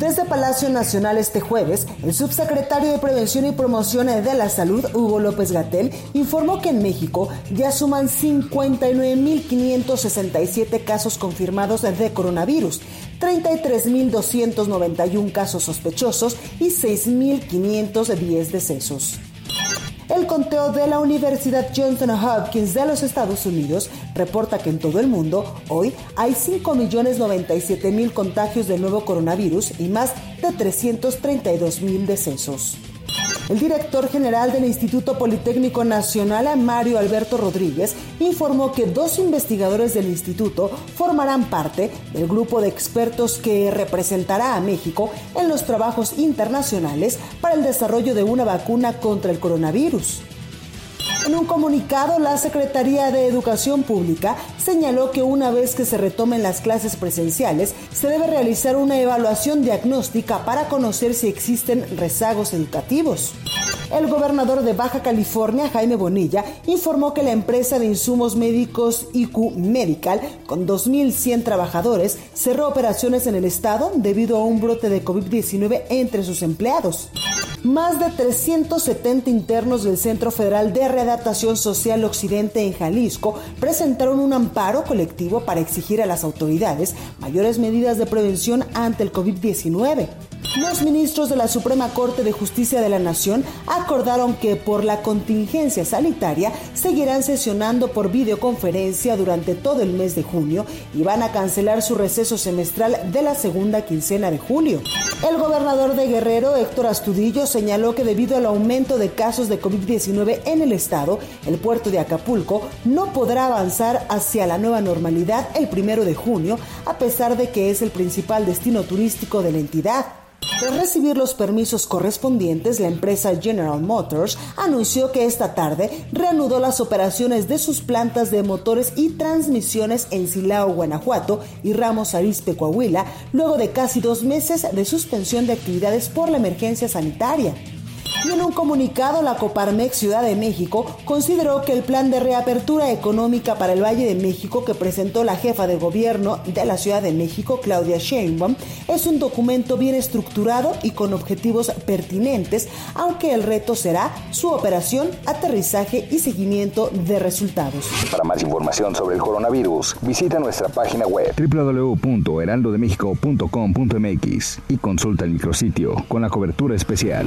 Desde Palacio Nacional este jueves, el subsecretario de Prevención y Promoción de la Salud, Hugo López Gatel, informó que en México ya suman 59.567 casos confirmados de coronavirus, 33.291 casos sospechosos y 6.510 decesos. El conteo de la Universidad Johnson Hopkins de los Estados Unidos reporta que en todo el mundo hoy hay 5.097.000 contagios del nuevo coronavirus y más de 332.000 decesos. El director general del Instituto Politécnico Nacional, Mario Alberto Rodríguez, informó que dos investigadores del instituto formarán parte del grupo de expertos que representará a México en los trabajos internacionales para el desarrollo de una vacuna contra el coronavirus. En un comunicado, la Secretaría de Educación Pública señaló que una vez que se retomen las clases presenciales, se debe realizar una evaluación diagnóstica para conocer si existen rezagos educativos. El gobernador de Baja California, Jaime Bonilla, informó que la empresa de insumos médicos IQ Medical, con 2.100 trabajadores, cerró operaciones en el estado debido a un brote de COVID-19 entre sus empleados. Más de 370 internos del Centro Federal de Readaptación Social Occidente en Jalisco presentaron un amparo colectivo para exigir a las autoridades mayores medidas de prevención ante el COVID-19. Los ministros de la Suprema Corte de Justicia de la Nación acordaron que por la contingencia sanitaria seguirán sesionando por videoconferencia durante todo el mes de junio y van a cancelar su receso semestral de la segunda quincena de julio. El gobernador de Guerrero, Héctor Astudillo, señaló que debido al aumento de casos de COVID-19 en el estado, el puerto de Acapulco no podrá avanzar hacia la nueva normalidad el primero de junio, a pesar de que es el principal destino turístico de la entidad. Tras recibir los permisos correspondientes, la empresa General Motors anunció que esta tarde reanudó las operaciones de sus plantas de motores y transmisiones en Silao, Guanajuato y Ramos Arizpe, Coahuila, luego de casi dos meses de suspensión de actividades por la emergencia sanitaria. Y en un comunicado, la Coparmex Ciudad de México consideró que el plan de reapertura económica para el Valle de México que presentó la jefa de gobierno de la Ciudad de México, Claudia Sheinbaum, es un documento bien estructurado y con objetivos pertinentes, aunque el reto será su operación, aterrizaje y seguimiento de resultados. Para más información sobre el coronavirus, visita nuestra página web www.heraldodemexico.com.mx y consulta el micrositio con la cobertura especial.